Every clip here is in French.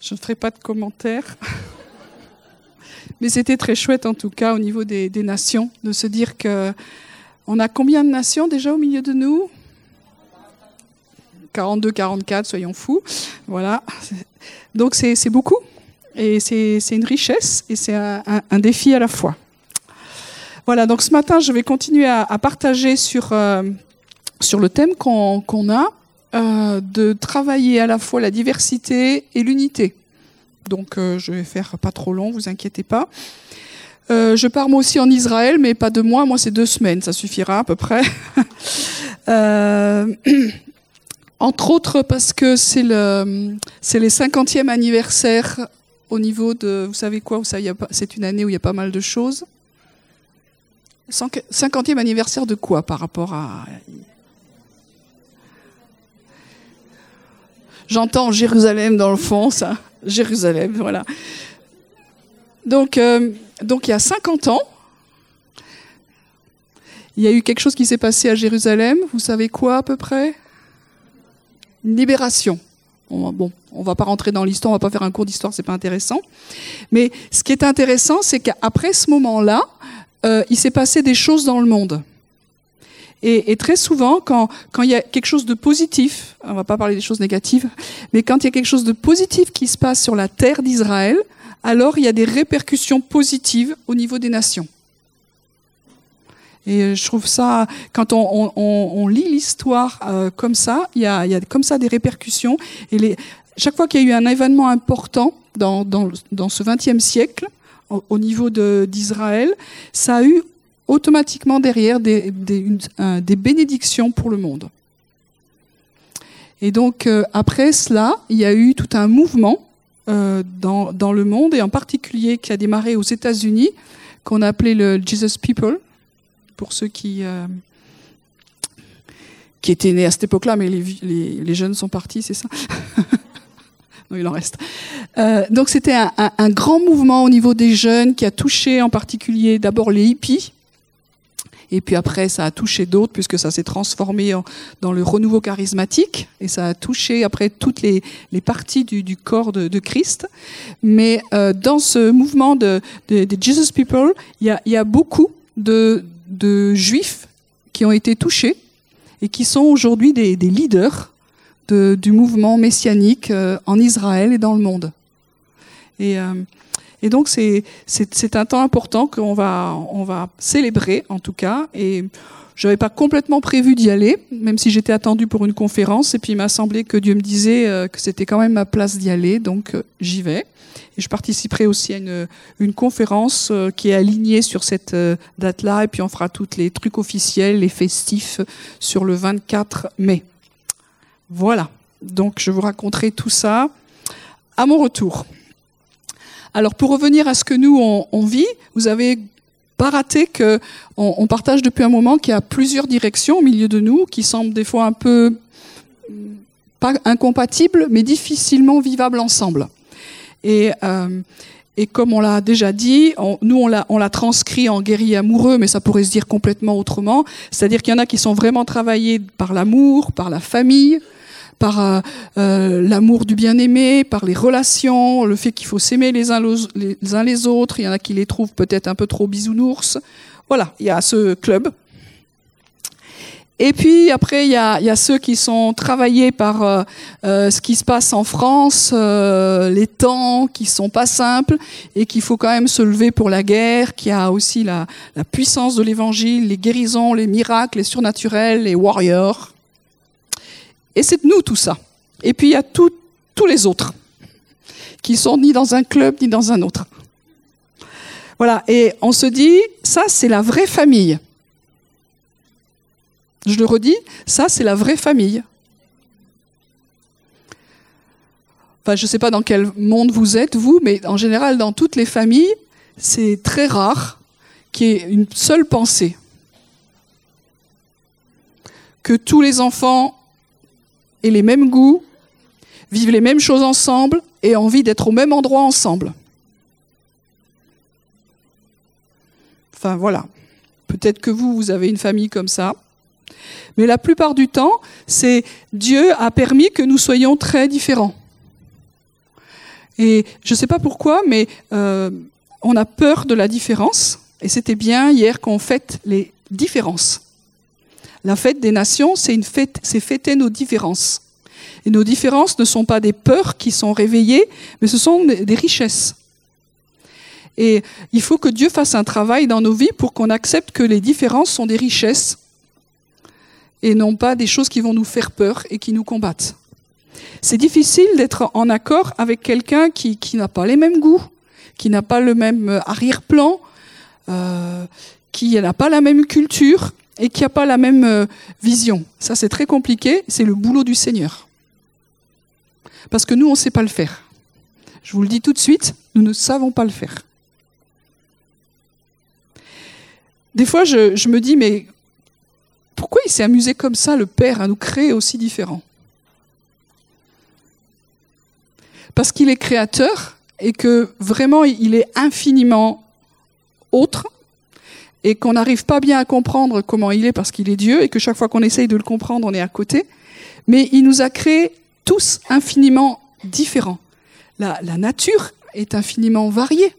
Je ne ferai pas de commentaires. Mais c'était très chouette en tout cas au niveau des, nations de se dire que on a combien de nations déjà au milieu de nous? 42, 44, soyons fous. Voilà. Donc c'est beaucoup. Et c'est une richesse et c'est un, défi à la fois. Voilà, donc ce matin, je vais continuer à, à partager sur, euh, sur le thème qu'on a, euh, de travailler à la fois la diversité et l'unité. Donc euh, je vais faire pas trop long, vous inquiétez pas. Euh, je pars moi aussi en Israël, mais pas deux mois, moi c'est deux semaines, ça suffira à peu près. entre autres parce que c'est le c'est les 50e anniversaire au niveau de vous savez quoi c'est une année où il y a pas mal de choses. 50e anniversaire de quoi par rapport à J'entends Jérusalem dans le fond, ça. Jérusalem, voilà. Donc, euh, donc il y a 50 ans, il y a eu quelque chose qui s'est passé à Jérusalem. Vous savez quoi à peu près? Une libération. Bon, on va pas rentrer dans l'histoire, on va pas faire un cours d'histoire, c'est pas intéressant. Mais ce qui est intéressant, c'est qu'après ce moment-là, euh, il s'est passé des choses dans le monde. Et, très souvent, quand, quand il y a quelque chose de positif, on va pas parler des choses négatives, mais quand il y a quelque chose de positif qui se passe sur la terre d'Israël, alors il y a des répercussions positives au niveau des nations. Et je trouve ça, quand on, lit l'histoire euh, comme ça, il y, a, y a comme ça des répercussions. Et chaque fois qu'il y a eu un événement important dans, dans, dans ce XXe siècle, au, au niveau d'Israël, ça a eu automatiquement derrière des, bénédictions pour le monde. Et donc euh, après cela, il y a eu tout un mouvement euh, dans, le monde, et en particulier qui a démarré aux États-Unis, qu'on a appelé le Jesus People, pour ceux qui, euh, qui étaient nés à cette époque-là, mais les, jeunes sont partis, c'est ça Non, il en reste. Donc c'était un, grand mouvement au niveau des jeunes qui a touché en particulier d'abord les hippies, et puis après, ça a touché d'autres puisque ça s'est transformé en, dans le renouveau charismatique et ça a touché après toutes les, les parties du, du corps de, de, Christ. Mais euh, dans ce mouvement de, de, de Jesus People, il y a, y a beaucoup de, de juifs qui ont été touchés et qui sont aujourd'hui des, des leaders de, du mouvement messianique euh, en Israël et dans le monde. Et euh, et donc c'est un temps important qu'on va on va célébrer en tout cas. Et je n'avais pas complètement prévu d'y aller, même si j'étais attendue pour une conférence. Et puis il m'a semblé que Dieu me disait euh, que c'était quand même ma place d'y aller, donc euh, j'y vais. Et je participerai aussi à une, une conférence euh, qui est alignée sur cette date-là. Et puis on fera tous les trucs officiels, les festifs sur le 24 mai. Voilà. Donc je vous raconterai tout ça à mon retour. Alors pour revenir à ce que nous on, vit, vous avez pas raté que on, on partage depuis un moment qu'il y a plusieurs directions au milieu de nous qui semblent des fois un peu pas incompatibles, mais difficilement vivables ensemble. Et euh, et comme on l'a déjà dit, on, nous on l'a, on l'a transcrit en guerrier amoureux, mais ça pourrait se dire complètement autrement. C'est-à-dire qu'il y en a qui sont vraiment travaillés par l'amour, par la famille, par euh, euh, l'amour du bien-aimé, par les relations, le fait qu'il faut s'aimer les uns les autres. Il y en a qui les trouvent peut-être un peu trop bisounours. Voilà, il y a ce club. Et puis après, il y a, y a ceux qui sont travaillés par euh, euh, ce qui se passe en France, euh, les temps qui sont pas simples et qu'il faut quand même se lever pour la guerre, qui a aussi la, la puissance de l'évangile, les guérisons, les miracles, les surnaturels, les warriors. Et c'est nous tout ça. Et puis il y a tous les autres qui sont ni dans un club ni dans un autre. Voilà, et on se dit, ça c'est la vraie famille. Je le redis, ça c'est la vraie famille. Enfin, je ne sais pas dans quel monde vous êtes, vous, mais en général, dans toutes les familles, c'est très rare qu'il y ait une seule pensée. Que tous les enfants les mêmes goûts, vivent les mêmes choses ensemble et ont envie d'être au même endroit ensemble. Enfin voilà. Peut-être que vous, vous avez une famille comme ça. Mais la plupart du temps, c'est Dieu a permis que nous soyons très différents. Et je ne sais pas pourquoi, mais euh, on a peur de la différence. Et c'était bien hier qu'on fête les différences. La fête des nations, c'est fêter nos différences. Et nos différences ne sont pas des peurs qui sont réveillées, mais ce sont des richesses. Et il faut que Dieu fasse un travail dans nos vies pour qu'on accepte que les différences sont des richesses et non pas des choses qui vont nous faire peur et qui nous combattent. C'est difficile d'être en accord avec quelqu'un qui, qui n'a pas les mêmes goûts, qui n'a pas le même euh, arrière-plan, euh, qui n'a pas la même culture et qui n'a pas la même euh, vision. Ça, c'est très compliqué. C'est le boulot du Seigneur. Parce que nous, on ne sait pas le faire. Je vous le dis tout de suite, nous ne savons pas le faire. Des fois, je, je me dis, mais pourquoi il s'est amusé comme ça, le Père, à nous créer aussi différents? Parce qu'il est créateur et que vraiment il est infiniment autre et qu'on n'arrive pas bien à comprendre comment il est parce qu'il est Dieu et que chaque fois qu'on essaye de le comprendre, on est à côté. Mais il nous a créés tous infiniment différents. La, nature est infiniment variée.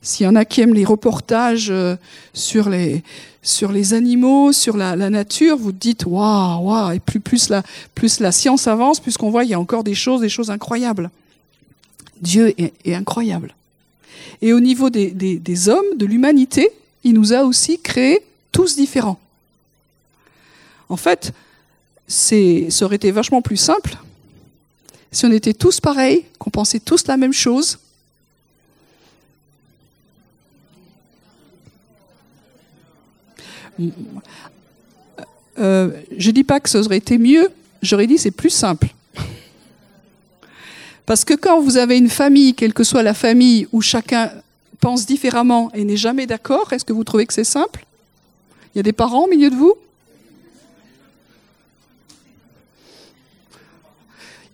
S'il y en a qui aiment les reportages euh, sur les, sur les animaux, sur la, nature, vous dites waouh, waouh, et plus, plus, la, plus la science avance, plus qu'on voit, il y a encore des choses, des choses incroyables. Dieu est, incroyable. Et au niveau des, des hommes, de l'humanité, il nous a aussi créés tous différents. En fait, ça aurait été vachement plus simple si on était tous pareils, qu'on pensait tous la même chose, Euh, je dis pas que ça aurait été mieux, j'aurais dit c'est plus simple. Parce que quand vous avez une famille, quelle que soit la famille, où chacun pense différemment et n'est jamais d'accord, est-ce que vous trouvez que c'est simple? Il y a des parents au milieu de vous?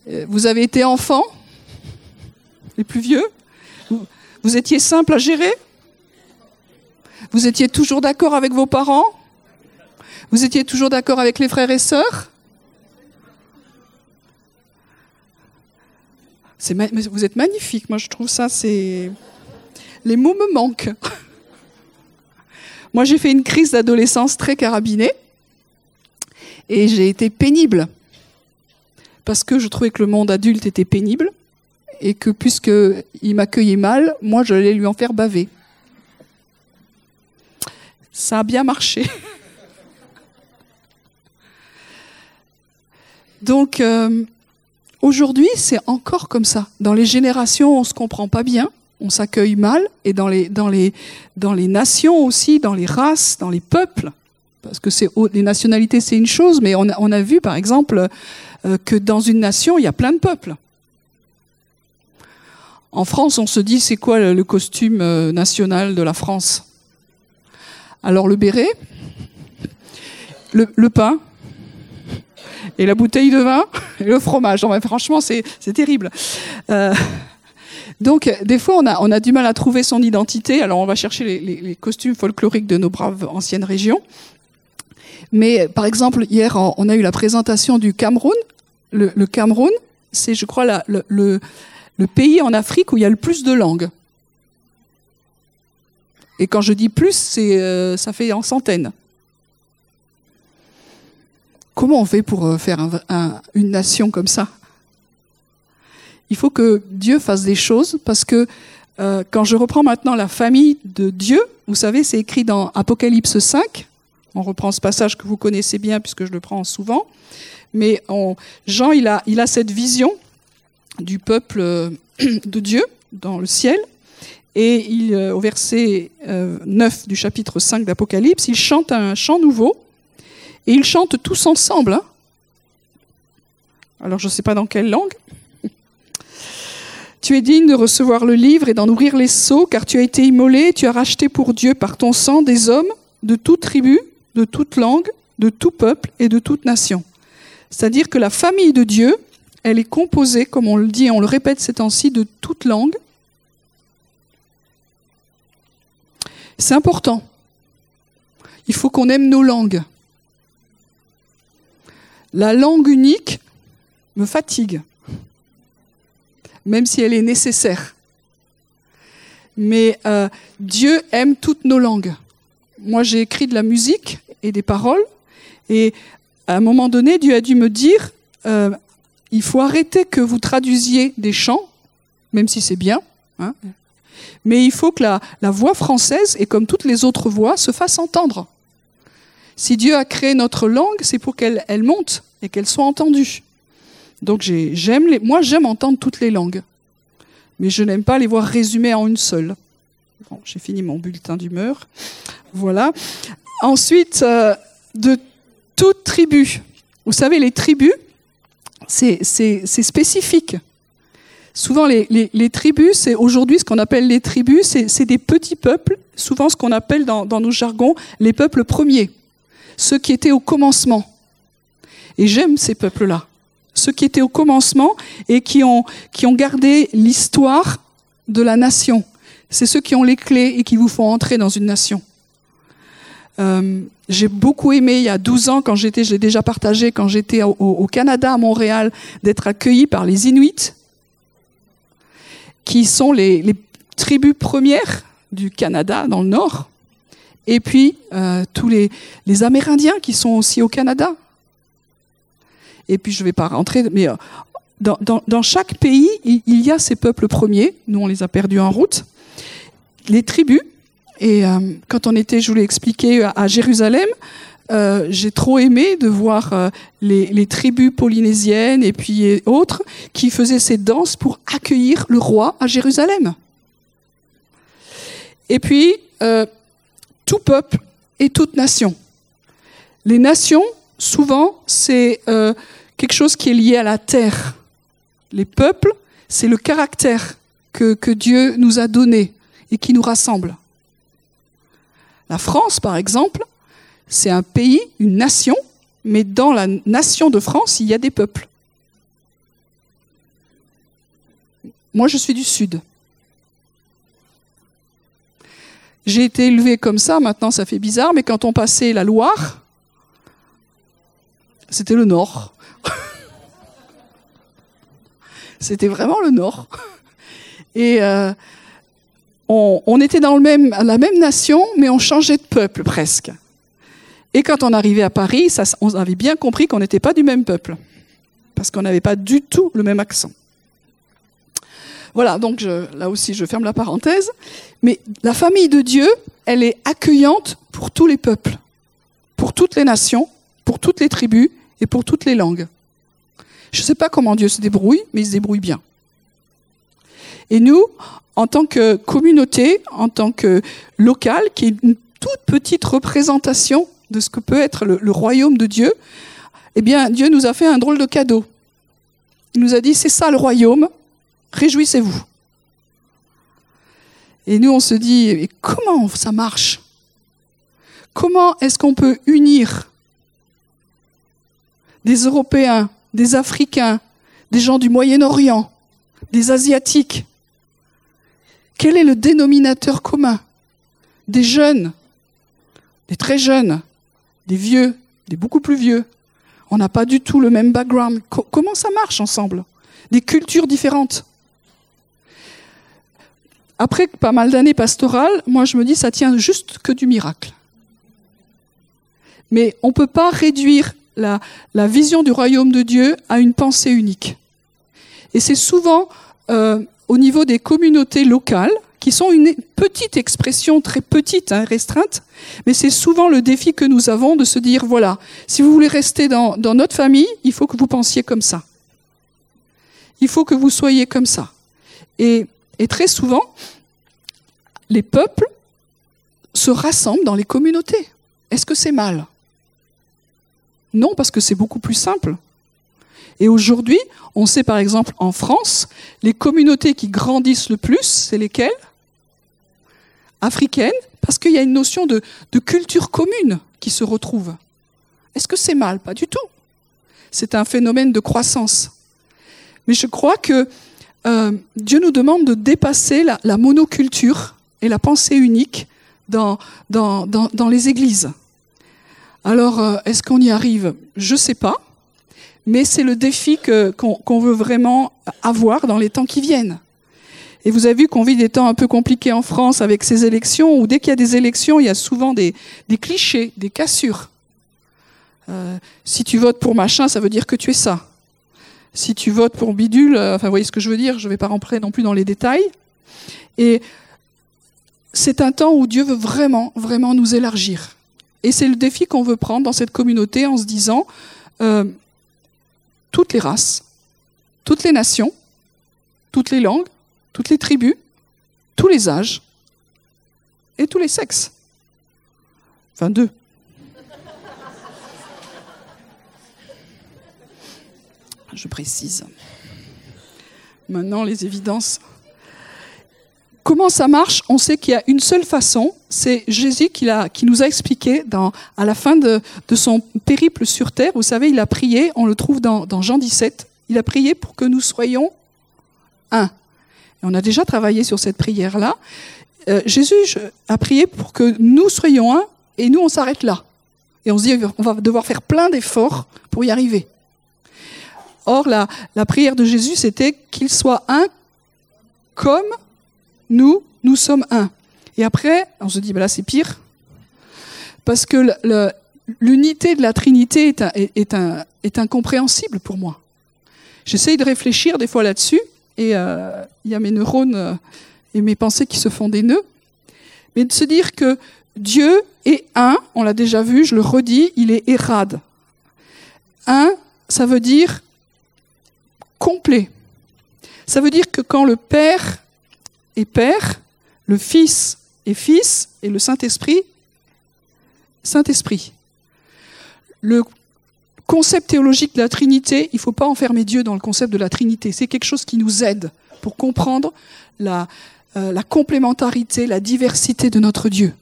Euh, Vous avez été enfant? Les plus vieux? Vous étiez simple à gérer? Vous étiez toujours d'accord avec vos parents? Vous étiez toujours d'accord avec les frères et sœurs? Vous êtes magnifique, moi je trouve ça, c'est... Les mots me manquent. Moi j'ai fait une crise d'adolescence très carabinée et j'ai été pénible parce que je trouvais que le monde adulte était pénible et que puisqu'il m'accueillait mal, moi j'allais lui en faire baver ça a bien marché. Donc euh, aujourd'hui, c'est encore comme ça. Dans les générations, on se comprend pas bien, on s'accueille mal, et dans les nations aussi, dans les races, dans les peuples, parce que les nationalités, c'est une chose, mais on a, on a vu par exemple euh, que dans une nation, il y a plein de peuples. En France, on se dit c'est quoi le costume euh, national de la France? Alors le béret, le, pain, et la bouteille de vin, et le fromage. franchement, c'est terrible. Euh, donc, des fois, on a, du mal à trouver son identité. Alors, on va chercher les, costumes folkloriques de nos braves anciennes régions. Mais, par exemple, hier, on a eu la présentation du Cameroun. Le, Cameroun, c'est, je crois, le pays en Afrique où il y a le plus de langues. Et quand je dis plus, c'est, euh, ça fait en centaines. Comment on fait pour euh, faire une nation comme ça? Il faut que Dieu fasse des choses parce que euh, quand je reprends maintenant la famille de Dieu, vous savez, c'est écrit dans Apocalypse 5. On reprend ce passage que vous connaissez bien puisque je le prends souvent. Mais Jean, il a, cette vision du peuple de Dieu dans le ciel. Et euh, au verset 9 euh, du chapitre 5 d'Apocalypse, il chante un chant nouveau. Et ils chantent tous ensemble. Hein. Alors je ne sais pas dans quelle langue. Tu es digne de recevoir le livre et d'en ouvrir les seaux, car tu as été immolé, tu as racheté pour Dieu par ton sang des hommes de toute tribu, de toute langue, de tout peuple et de toute nation. C'est-à-dire que la famille de Dieu, elle est composée, comme on le dit et on le répète ces temps-ci, de toute langue, C'est important. Il faut qu'on aime nos langues. La langue unique me fatigue. Même si elle est nécessaire. Mais euh, Dieu aime toutes nos langues. Moi, j'ai écrit de la musique et des paroles, et à un moment donné, Dieu a dû me dire, euh, il faut arrêter que vous traduisiez des chants, même si c'est bien, hein, mais il faut que la, voix française, et comme toutes les autres voix, se fasse entendre. Si Dieu a créé notre langue, c'est pour qu'elle elle monte et qu'elle soit entendue. Donc j'aime moi j'aime entendre toutes les langues, mais je n'aime pas les voir résumées en une seule. Bon, j'ai fini mon bulletin d'humeur. Voilà. Ensuite, euh, de toute tribu. Vous savez, les tribus, c'est spécifique. Souvent, les, tribus, c'est aujourd'hui ce qu'on appelle les tribus, c'est des petits peuples, souvent ce qu'on appelle dans nos jargons les peuples premiers, ceux qui étaient au commencement. Et j'aime ces peuples-là ceux qui étaient au commencement et qui ont, gardé l'histoire de la nation. C'est ceux qui ont les clés et qui vous font entrer dans une nation. Euh, j'ai beaucoup aimé il y a 12 ans, quand j'étais, je l'ai déjà partagé, quand j'étais au, Canada, à Montréal, d'être accueilli par les Inuits, qui sont les, tribus premières du Canada dans le nord, et puis euh, tous les Amérindiens qui sont aussi au Canada, et puis je ne vais pas rentrer, mais euh, dans, chaque pays, il, y a ces peuples premiers. Nous, on les a perdus en route. Les tribus. Et euh, quand on était, je vous l'ai expliqué, à Jérusalem, euh, j'ai trop aimé de voir les, tribus polynésiennes et puis autres qui faisaient ces danses pour accueillir le roi à Jérusalem. Et puis, tout peuple et toute nation. Les nations, souvent, c'est quelque chose qui est lié à la terre. Les peuples, c'est le caractère que, Dieu nous a donné et qui nous rassemble. La France, par exemple, c'est un pays, une nation, mais dans la nation de France, il y a des peuples. Moi, je suis du Sud. J'ai été élevé comme ça, maintenant ça fait bizarre, mais quand on passait la Loire, c'était le Nord. C'était vraiment le Nord. Et euh, on, était dans la même nation, mais on changeait de peuple presque. Et quand on arrivait à Paris, on avait bien compris qu'on n'était pas du même peuple, parce qu'on n'avait pas du tout le même accent. Voilà, donc là aussi je ferme la parenthèse. Mais la famille de Dieu, elle est accueillante pour tous les peuples, pour toutes les nations, pour toutes les tribus et pour toutes les langues. Je ne sais pas comment Dieu se débrouille, mais il se débrouille bien. Et nous, en tant que communauté, en tant que local, qui est une toute petite représentation de ce que peut être le, le royaume de Dieu, eh bien, Dieu nous a fait un drôle de cadeau. Il nous a dit, c'est ça le royaume, réjouissez-vous. Et nous, on se dit, comment ça marche? Comment est-ce qu'on peut unir des Européens, des Africains, des gens du Moyen-Orient, des Asiatiques. Quel est le dénominateur commun Des jeunes, des très jeunes, des vieux, des beaucoup plus vieux? On n'a pas du tout le même background. Co comment ça marche ensemble? Des cultures différentes. Après pas mal d'années pastorales, moi je me dis ça tient juste que du miracle. Mais on ne peut pas réduire la, vision du royaume de Dieu à une pensée unique. Et c'est souvent euh, au niveau des communautés locales, qui sont une petite expression très petite, hein, restreinte, mais c'est souvent le défi que nous avons de se dire, voilà, si vous voulez rester dans, notre famille, il faut que vous pensiez comme ça. Il faut que vous soyez comme ça. Et très souvent, les peuples se rassemblent dans les communautés. Est-ce que c'est mal? Non, parce que c'est beaucoup plus simple. Et aujourd'hui, on sait par exemple en France, les communautés qui grandissent le plus, c'est lesquelles? Africaines, parce qu'il y a une notion de, culture commune qui se retrouve. Est-ce que c'est mal? Pas du tout. C'est un phénomène de croissance. Mais je crois que euh, Dieu nous demande de dépasser la, monoculture et la pensée unique dans les églises. Alors, euh, est-ce qu'on y arrive? Je ne sais pas. mais c'est le défi qu'on veut vraiment avoir dans les temps qui viennent. Et vous avez vu qu'on vit des temps un peu compliqués en France avec ces élections, où dès qu'il y a des élections, il y a souvent des, clichés, des cassures. Euh, si tu votes pour machin, ça veut dire que tu es ça. Si tu votes pour bidule, euh, enfin, vous voyez ce que je veux dire, je ne vais pas rentrer non plus dans les détails. Et c'est un temps où Dieu veut vraiment, vraiment nous élargir. Et c'est le défi qu'on veut prendre dans cette communauté en se disant, euh, toutes les races, toutes les nations, toutes les langues, toutes les tribus, tous les âges et tous les sexes. Enfin, deux. Je précise. Maintenant, les évidences. Comment ça marche On sait qu'il y a une seule façon. C'est Jésus qui, nous a expliqué à la fin de, son périple sur terre. Vous savez, il a prié, on le trouve dans, Jean 17. Il a prié pour que nous soyons un on a déjà travaillé sur cette prière-là. Euh, Jésus a prié pour que nous soyons un, et nous, on s'arrête là. Et on se dit, on va devoir faire plein d'efforts pour y arriver. Or, la, la prière de Jésus, c'était qu'il soit un comme nous, nous sommes un. Et après, on se dit, ben là, c'est pire. Parce que l'unité de la Trinité est, incompréhensible pour moi. J'essaye de réfléchir des fois là-dessus, et euh, il y a mes neurones euh, et mes pensées qui se font des nœuds. Mais de se dire que Dieu est un, on l'a déjà vu, je le redis, il est érade. Un, ça veut dire complet. Ça veut dire que quand le Père Père, le Fils est Fils et le Saint-Esprit, Saint-Esprit. Le concept théologique de la Trinité, il ne faut pas enfermer Dieu dans le concept de la Trinité. C'est quelque chose qui nous aide pour comprendre la, euh, la complémentarité, la diversité de notre Dieu.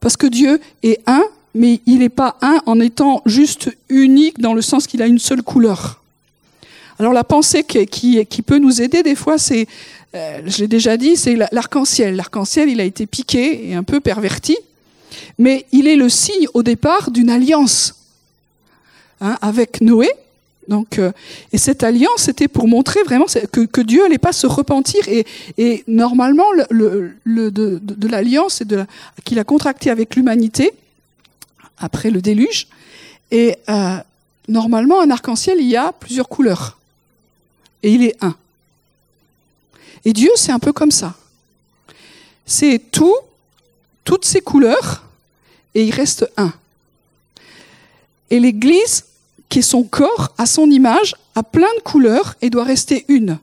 Parce que Dieu est un, mais il n'est pas un en étant juste unique dans le sens qu'il a une seule couleur. Alors la pensée qui, peut nous aider des fois, c'est, euh, je l'ai déjà dit, c'est l'arc-en-ciel. L'arc-en-ciel, il a été piqué et un peu perverti, mais il est le signe au départ d'une alliance Hein, avec Noé. Donc, euh, et cette alliance, c'était pour montrer vraiment que, Dieu n'allait pas se repentir. Et, normalement, le, le, de, l'alliance qu'il a contracté avec l'humanité après le déluge. Et euh, normalement, un arc-en-ciel, il y a plusieurs couleurs. Et il est un. Et Dieu, c'est un peu comme ça. C'est tout, toutes ces couleurs, et il reste un. Et l'Église, qui est son corps, à son image, a plein de couleurs et doit rester une.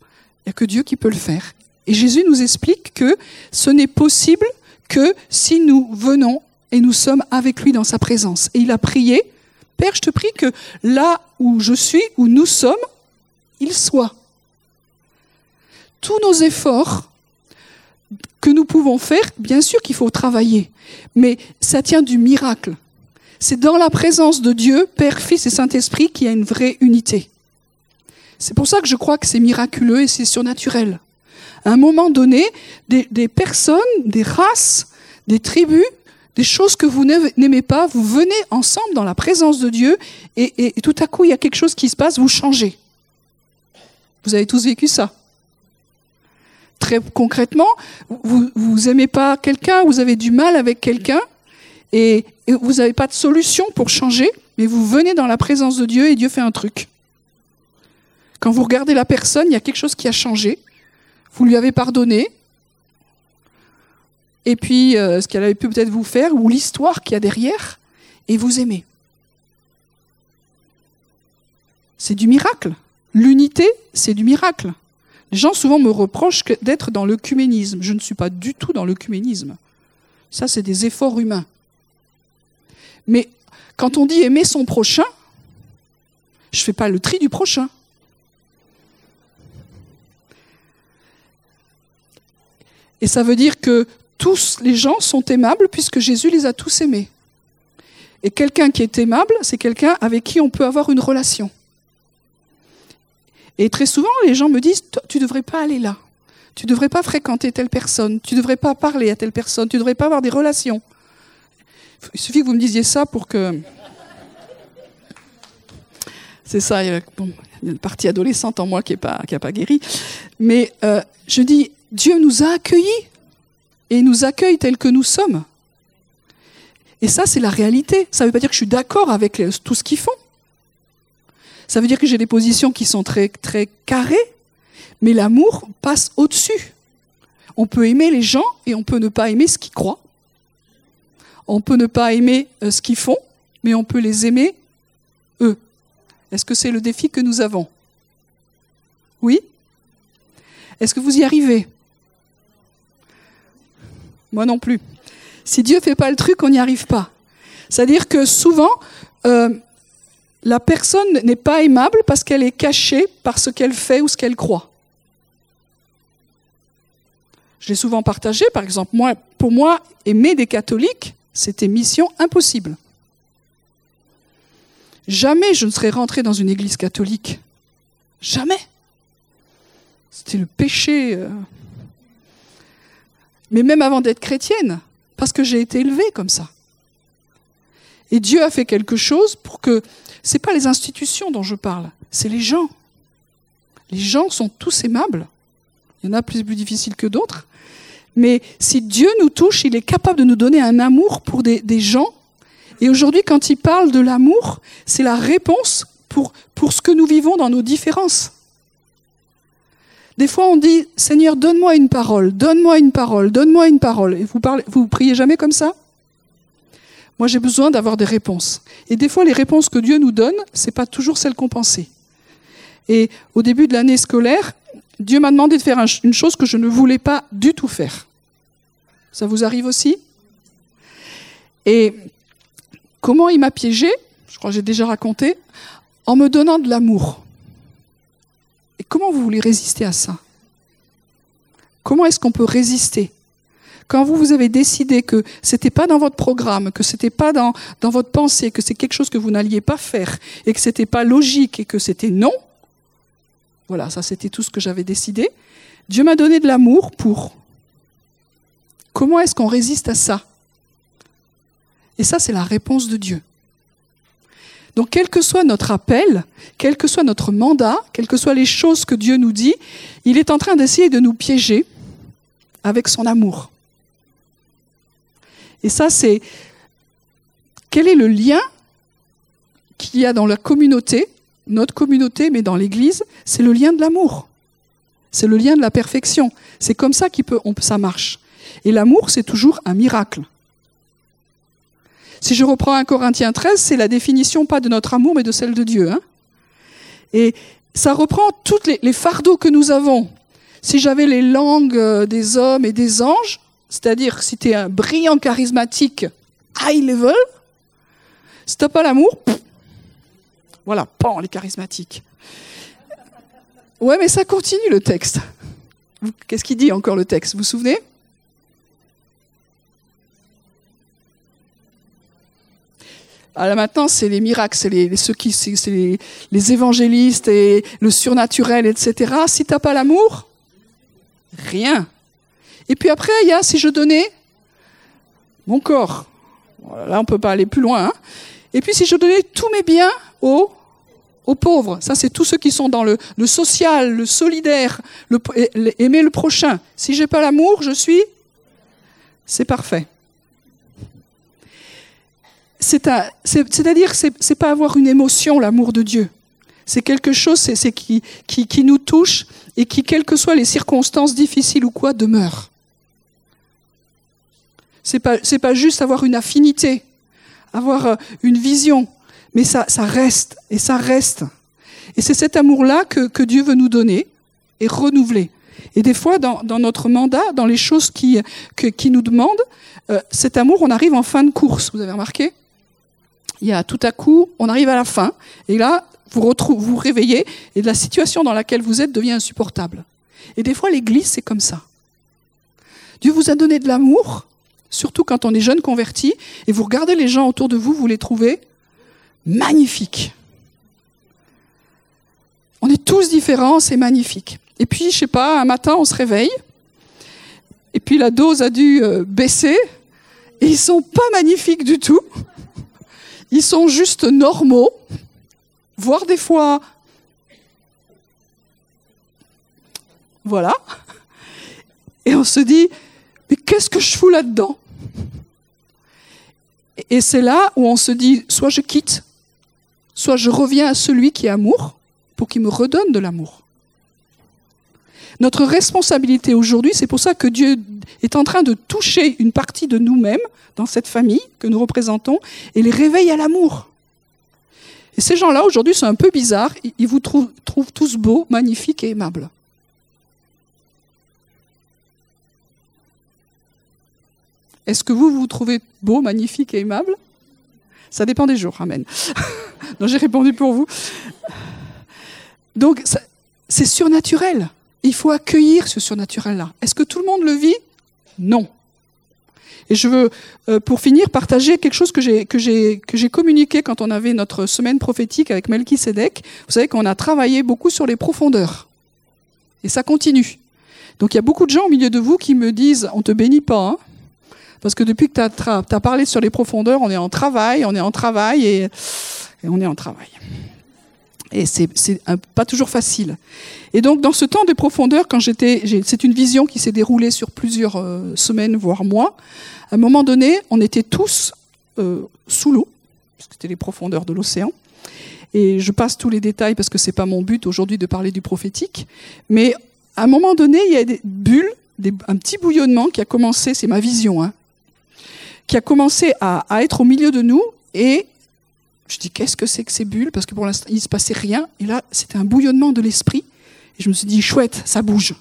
Il n'y a que Dieu qui peut le faire. Et Jésus nous explique que ce n'est possible que si nous venons et nous sommes avec lui dans sa présence. Et il a prié, Père, je te prie que là où je suis, où nous sommes, il soit. Tous nos efforts que nous pouvons faire, bien sûr qu'il faut travailler, mais ça tient du miracle. C'est dans la présence de Dieu, Père, Fils et Saint-Esprit, qu'il y a une vraie unité. C'est pour ça que je crois que c'est miraculeux et c'est surnaturel. À un moment donné, des, personnes, des races, des tribus, des choses que vous n'aimez pas, vous venez ensemble dans la présence de Dieu et, tout à coup, il y a quelque chose qui se passe, vous changez. Vous avez tous vécu ça. Très concrètement, vous, vous aimez pas quelqu'un, vous avez du mal avec quelqu'un, et, vous n'avez pas de solution pour changer, mais vous venez dans la présence de Dieu et Dieu fait un truc. Quand vous regardez la personne, il y a quelque chose qui a changé. Vous lui avez pardonné. Et puis, euh, ce qu'elle avait pu peut-être vous faire, ou l'histoire qu'il y a derrière, et vous aimez. C'est du miracle. L'unité, c'est du miracle. Les gens souvent me reprochent d'être dans l'œcuménisme. Je ne suis pas du tout dans l'œcuménisme. Ça, c'est des efforts humains. Mais quand on dit aimer son prochain, je ne fais pas le tri du prochain. Et ça veut dire que tous les gens sont aimables puisque Jésus les a tous aimés. Et quelqu'un qui est aimable, c'est quelqu'un avec qui on peut avoir une relation. Et très souvent, les gens me disent, tu ne devrais pas aller là. Tu ne devrais pas fréquenter telle personne. Tu ne devrais pas parler à telle personne. Tu ne devrais pas avoir des relations. Il suffit que vous me disiez ça pour que. C'est ça, il y a une partie adolescente en moi qui n'a pas, pas guéri. Mais euh, je dis, Dieu nous a accueillis et nous accueille tels que nous sommes. Et ça, c'est la réalité. Ça ne veut pas dire que je suis d'accord avec tout ce qu'ils font. Ça veut dire que j'ai des positions qui sont très, très carrées, mais l'amour passe au-dessus. On peut aimer les gens et on peut ne pas aimer ce qu'ils croient. On peut ne pas aimer euh, ce qu'ils font, mais on peut les aimer eux. Est-ce que c'est le défi que nous avons? Oui? Est-ce que vous y arrivez? Moi non plus. Si Dieu ne fait pas le truc, on n'y arrive pas. C'est-à-dire que souvent, euh, la personne n'est pas aimable parce qu'elle est cachée par ce qu'elle fait ou ce qu'elle croit. Je l'ai souvent partagé, par exemple, pour moi, aimer des catholiques, c'était mission impossible. Jamais je ne serais rentrée dans une église catholique. Jamais. C'était le péché. Euh. Mais même avant d'être chrétienne, parce que j'ai été élevée comme ça. Et Dieu a fait quelque chose pour que ce n'est pas les institutions dont je parle, c'est les gens. Les gens sont tous aimables. Il y en a plus, difficiles que d'autres. Mais si Dieu nous touche, il est capable de nous donner un amour pour des, des gens. Et aujourd'hui, quand il parle de l'amour, c'est la réponse pour, pour ce que nous vivons dans nos différences. Des fois, on dit Seigneur, donne-moi une parole, donne-moi une parole, donne-moi une parole. Et vous parlez, vous priez jamais comme ça? Moi, j'ai besoin d'avoir des réponses. Et des fois, les réponses que Dieu nous donne, c'est pas toujours celles qu'on pensait. Et au début de l'année scolaire, Dieu m'a demandé de faire une chose que je ne voulais pas du tout faire. Ça vous arrive aussi? Et comment il m'a piégé Je crois que j'ai déjà raconté. En me donnant de l'amour. Et comment vous voulez résister à ça? Comment est-ce qu'on peut résister? Quand vous, vous avez décidé que ce n'était pas dans votre programme, que ce n'était pas dans, dans votre pensée, que c'est quelque chose que vous n'alliez pas faire, et que ce n'était pas logique, et que c'était non, voilà, ça c'était tout ce que j'avais décidé. Dieu m'a donné de l'amour pour. Comment est-ce qu'on résiste à ça? Et ça, c'est la réponse de Dieu. Donc, quel que soit notre appel, quel que soit notre mandat, quelles que soient les choses que Dieu nous dit, il est en train d'essayer de nous piéger avec son amour. Et ça, c'est quel est le lien qu'il y a dans la communauté, notre communauté, mais dans l'Église, c'est le lien de l'amour. C'est le lien de la perfection. C'est comme ça que ça marche. Et l'amour, c'est toujours un miracle. Si je reprends un Corinthiens 13, c'est la définition pas de notre amour, mais de celle de Dieu. Hein. et ça reprend tous les, fardeaux que nous avons. Si j'avais les langues euh, des hommes et des anges, c'est-à-dire si tu es un brillant charismatique high level, si tu pas l'amour, voilà, pan, les charismatiques. Ouais, mais ça continue le texte. Qu'est-ce qu'il dit encore le texte? Vous vous souvenez? Alors maintenant, c'est les miracles, c'est les, ceux qui, c'est les, évangélistes et le surnaturel, etc. Si t'as pas l'amour, rien. Et puis après, il y a si je donnais mon corps. Là, on peut pas aller plus loin. Hein. Et puis si je donnais tous mes biens aux, pauvres, ça c'est tous ceux qui sont dans le, social, le solidaire, le, aimer le prochain. Si j'ai pas l'amour, je suis, c'est parfait c'est-à-dire, c'est, c'est pas avoir une émotion, l'amour de Dieu. C'est quelque chose, qui nous touche et qui, quelles que soient les circonstances difficiles ou quoi, demeure. C'est pas, pas juste avoir une affinité, avoir euh, une vision, mais ça, ça reste et ça reste. Et c'est cet amour-là que, que Dieu veut nous donner et renouveler. Et des fois, dans, dans notre mandat, dans les choses qui, qui nous demandent, euh, cet amour, on arrive en fin de course. Vous avez remarqué? Il y a tout à coup, on arrive à la fin, et là, vous vous, vous réveillez, et la situation dans laquelle vous êtes devient insupportable. Et des fois, l'Église, c'est comme ça. Dieu vous a donné de l'amour, surtout quand on est jeune converti, et vous regardez les gens autour de vous, vous les trouvez magnifiques. On est tous différents, c'est magnifique. Et puis, je sais pas, un matin, on se réveille, et puis la dose a dû euh, baisser, et ils sont pas magnifiques du tout. Ils sont juste normaux. voire des fois, voilà. Et on se dit, mais qu'est-ce que je fous là-dedans? Et c'est là où on se dit, soit je quitte, soit je reviens à celui qui est amour pour qu'il me redonne de l'amour. Notre responsabilité aujourd'hui, c'est pour ça que Dieu est en train de toucher une partie de nous-mêmes dans cette famille que nous représentons et les réveille à l'amour. Et ces gens-là, aujourd'hui, sont un peu bizarres. Ils vous trouvent, trouvent tous beaux, magnifiques et aimables. Est-ce que vous vous trouvez beau, magnifique et aimable? Ça dépend des jours. Amen. non, j'ai répondu pour vous. Donc, c'est surnaturel. Il faut accueillir ce surnaturel-là. Est-ce que tout le monde le vit? Non. Et je veux, euh, pour finir, partager quelque chose que j'ai communiqué quand on avait notre semaine prophétique avec Melki Sedek. Vous savez qu'on a travaillé beaucoup sur les profondeurs, et ça continue. Donc il y a beaucoup de gens au milieu de vous qui me disent "On te bénit pas", hein, parce que depuis que tu as, parlé sur les profondeurs, on est en travail, on est en travail et, on est en travail. Et c'est pas toujours facile. Et donc, dans ce temps de profondeur, quand j'étais, c'est une vision qui s'est déroulée sur plusieurs euh, semaines, voire mois. À un moment donné, on était tous euh, sous l'eau, parce que c'était les profondeurs de l'océan. Et je passe tous les détails parce que c'est pas mon but aujourd'hui de parler du prophétique. Mais à un moment donné, il y a des bulles, un petit bouillonnement qui a commencé, c'est ma vision, hein, qui a commencé à, être au milieu de nous et je dis, qu'est-ce que c'est que ces bulles? Parce que pour l'instant, il ne se passait rien. Et là, c'était un bouillonnement de l'esprit. Et je me suis dit, chouette, ça bouge.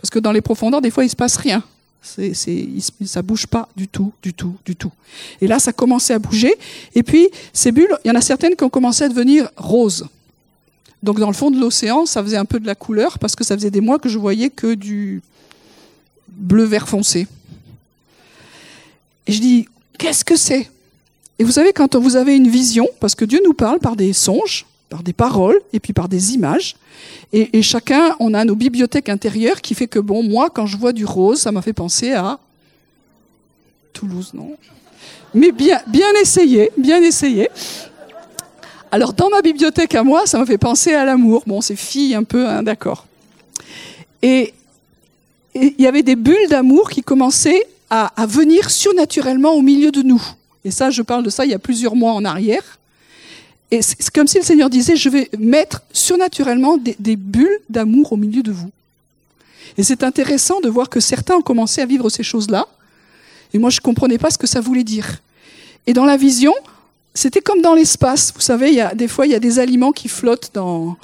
Parce que dans les profondeurs, des fois, il ne se passe rien. C'est, c'est, ça bouge pas du tout, du tout, du tout. Et là, ça commençait à bouger. Et puis, ces bulles, il y en a certaines qui ont commencé à devenir roses. Donc, dans le fond de l'océan, ça faisait un peu de la couleur parce que ça faisait des mois que je voyais que du bleu vert foncé. Et je dis, qu'est-ce que c'est? Et vous savez, quand vous avez une vision, parce que Dieu nous parle par des songes, par des paroles et puis par des images, et, chacun, on a nos bibliothèques intérieures qui fait que, bon, moi, quand je vois du rose, ça m'a fait penser à Toulouse, non? Mais bien, bien essayé, bien essayé. Alors, dans ma bibliothèque à moi, ça m'a fait penser à l'amour. Bon, c'est fille un peu, hein, d'accord. Et il y avait des bulles d'amour qui commençaient à, venir surnaturellement au milieu de nous. Et ça, je parle de ça il y a plusieurs mois en arrière. Et c'est comme si le Seigneur disait, je vais mettre surnaturellement des, des bulles d'amour au milieu de vous. Et c'est intéressant de voir que certains ont commencé à vivre ces choses-là. Et moi, je ne comprenais pas ce que ça voulait dire. Et dans la vision, c'était comme dans l'espace. Vous savez, il y a, des fois, il y a des aliments qui flottent dans,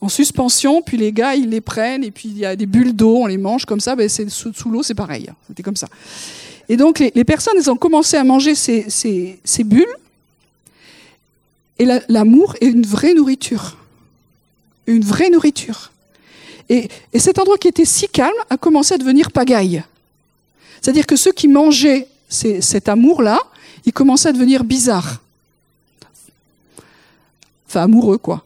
en suspension, puis les gars, ils les prennent, et puis il y a des bulles d'eau, on les mange comme ça. Ben, c'est, sous, l'eau, c'est pareil. C'était comme ça. Et donc les, personnes, elles ont commencé à manger ces, bulles. Et l'amour est une vraie nourriture. Une vraie nourriture. Et, et, cet endroit qui était si calme a commencé à devenir pagaille. C'est-à-dire que ceux qui mangeaient cet amour-là, ils commençaient à devenir bizarres. Enfin, amoureux, quoi.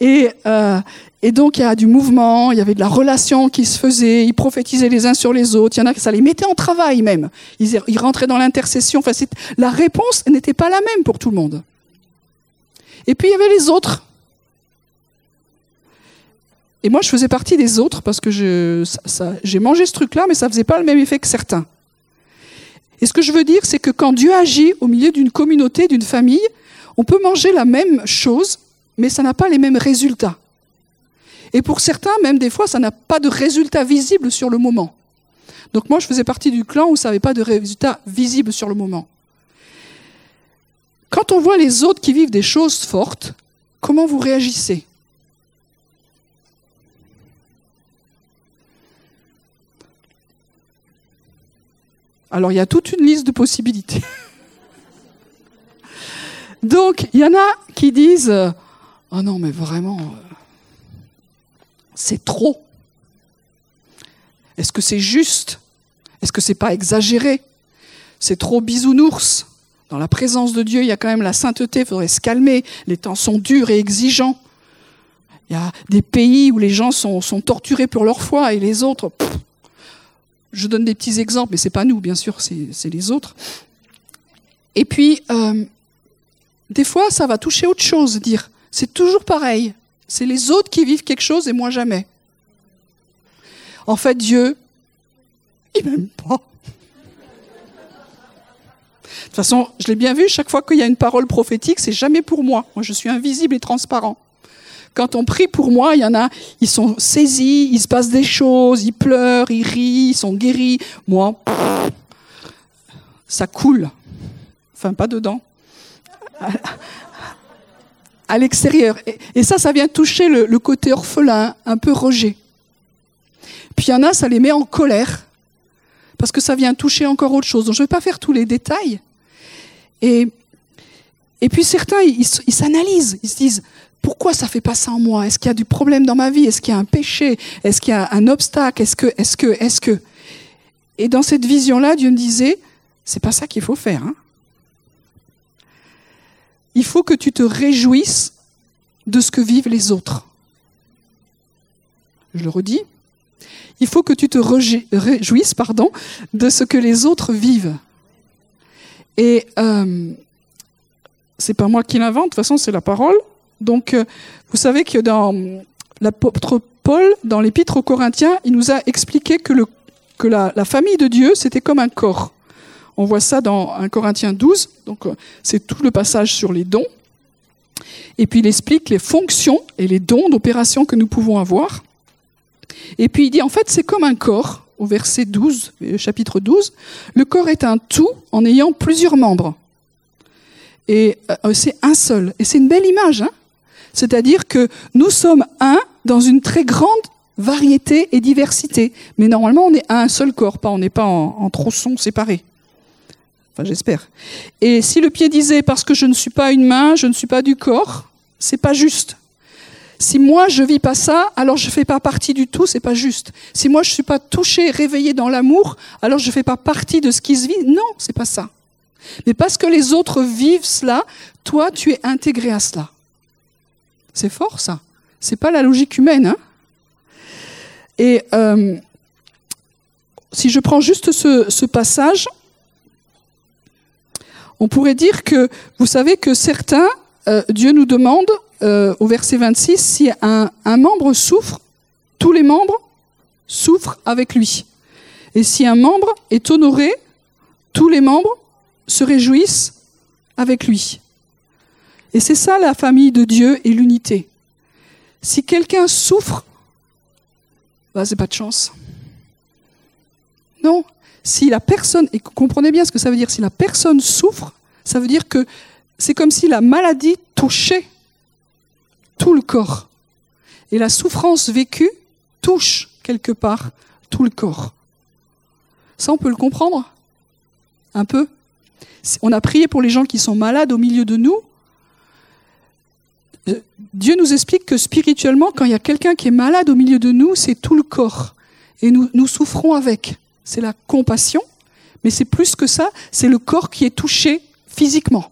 Et, euh, et donc il y a du mouvement, il y avait de la relation qui se faisait, ils prophétisaient les uns sur les autres, il y en a qui ça les mettait en travail même. Ils, rentraient dans l'intercession. Enfin, la réponse n'était pas la même pour tout le monde. Et puis il y avait les autres. Et moi, je faisais partie des autres parce que j'ai mangé ce truc-là, mais ça faisait pas le même effet que certains. Et ce que je veux dire, c'est que quand Dieu agit au milieu d'une communauté, d'une famille, on peut manger la même chose, mais ça n'a pas les mêmes résultats. Et pour certains, même des fois, ça n'a pas de résultat visible sur le moment. Donc moi, je faisais partie du clan où ça n'avait pas de résultat visible sur le moment. Quand on voit les autres qui vivent des choses fortes, comment vous réagissez? Alors il y a toute une liste de possibilités. Donc il y en a qui disent ⁇ Oh non mais vraiment, c'est trop. Est-ce que c'est juste? Est-ce que c'est pas exagéré? C'est trop bisounours. Dans la présence de Dieu, il y a quand même la sainteté, il faudrait se calmer. Les temps sont durs et exigeants. Il y a des pays où les gens sont, torturés pour leur foi et les autres. Je donne des petits exemples, mais c'est pas nous, bien sûr, c'est les autres. Et puis, euh, des fois, ça va toucher autre chose, dire, c'est toujours pareil. C'est les autres qui vivent quelque chose et moi jamais. En fait, Dieu, il m'aime pas. De toute façon, je l'ai bien vu, chaque fois qu'il y a une parole prophétique, c'est jamais pour moi. Moi, je suis invisible et transparent. Quand on prie pour moi, il y en a, ils sont saisis, il se passe des choses, ils pleurent, ils rient, ils sont guéris. Moi, ça coule. Enfin, pas dedans. À l'extérieur. Et ça, ça vient toucher le, côté orphelin, un peu rejet. Puis il y en a, ça les met en colère parce que ça vient toucher encore autre chose. Donc je ne vais pas faire tous les détails. Et, et puis certains, ils s'analysent, ils se disent, pourquoi ça fait pas ça en moi? Est-ce qu'il y a du problème dans ma vie? Est-ce qu'il y a un péché? Est-ce qu'il y a un obstacle? Est-ce que, est-ce que, est-ce que? Et dans cette vision-là, Dieu me disait, c'est pas ça qu'il faut faire. Hein. Il faut que tu te réjouisses de ce que vivent les autres. Je le redis, il faut que tu te réjouisses pardon, de ce que les autres vivent. Et euh, c'est pas moi qui l'invente, de toute façon c'est la parole. Donc euh, vous savez que dans l'apôtre Paul, dans l'épître aux Corinthiens, il nous a expliqué que, la, la famille de Dieu, c'était comme un corps. On voit ça dans 1 Corinthiens 12, donc euh, c'est tout le passage sur les dons. Et puis il explique les fonctions et les dons d'opération que nous pouvons avoir. Et puis il dit, en fait, c'est comme un corps, au verset 12, euh, chapitre 12. Le corps est un tout en ayant plusieurs membres. Et euh, c'est un seul. Et c'est une belle image. Hein C'est-à-dire que nous sommes un dans une très grande variété et diversité. Mais normalement, on est un seul corps, pas, on n'est pas en, en tronçons séparés. Enfin, j'espère. Et si le pied disait parce que je ne suis pas une main, je ne suis pas du corps, c'est pas juste. Si moi je vis pas ça, alors je fais pas partie du tout, c'est pas juste. Si moi je suis pas touché, réveillé dans l'amour, alors je fais pas partie de ce qui se vit. Non, c'est pas ça. Mais parce que les autres vivent cela, toi tu es intégré à cela. C'est fort ça. C'est pas la logique humaine. Hein Et euh, si je prends juste ce, ce passage, on pourrait dire que vous savez que certains, euh, Dieu nous demande euh, au verset 26, si un, un membre souffre, tous les membres souffrent avec lui. Et si un membre est honoré, tous les membres se réjouissent avec lui. Et c'est ça la famille de Dieu et l'unité. Si quelqu'un souffre, bah, c'est pas de chance. Non. Si la personne, et comprenez bien ce que ça veut dire, si la personne souffre, ça veut dire que c'est comme si la maladie touchait tout le corps. Et la souffrance vécue touche quelque part tout le corps. Ça, on peut le comprendre Un peu On a prié pour les gens qui sont malades au milieu de nous. Euh, Dieu nous explique que spirituellement, quand il y a quelqu'un qui est malade au milieu de nous, c'est tout le corps. Et nous, nous souffrons avec. C'est la compassion, mais c'est plus que ça, c'est le corps qui est touché physiquement.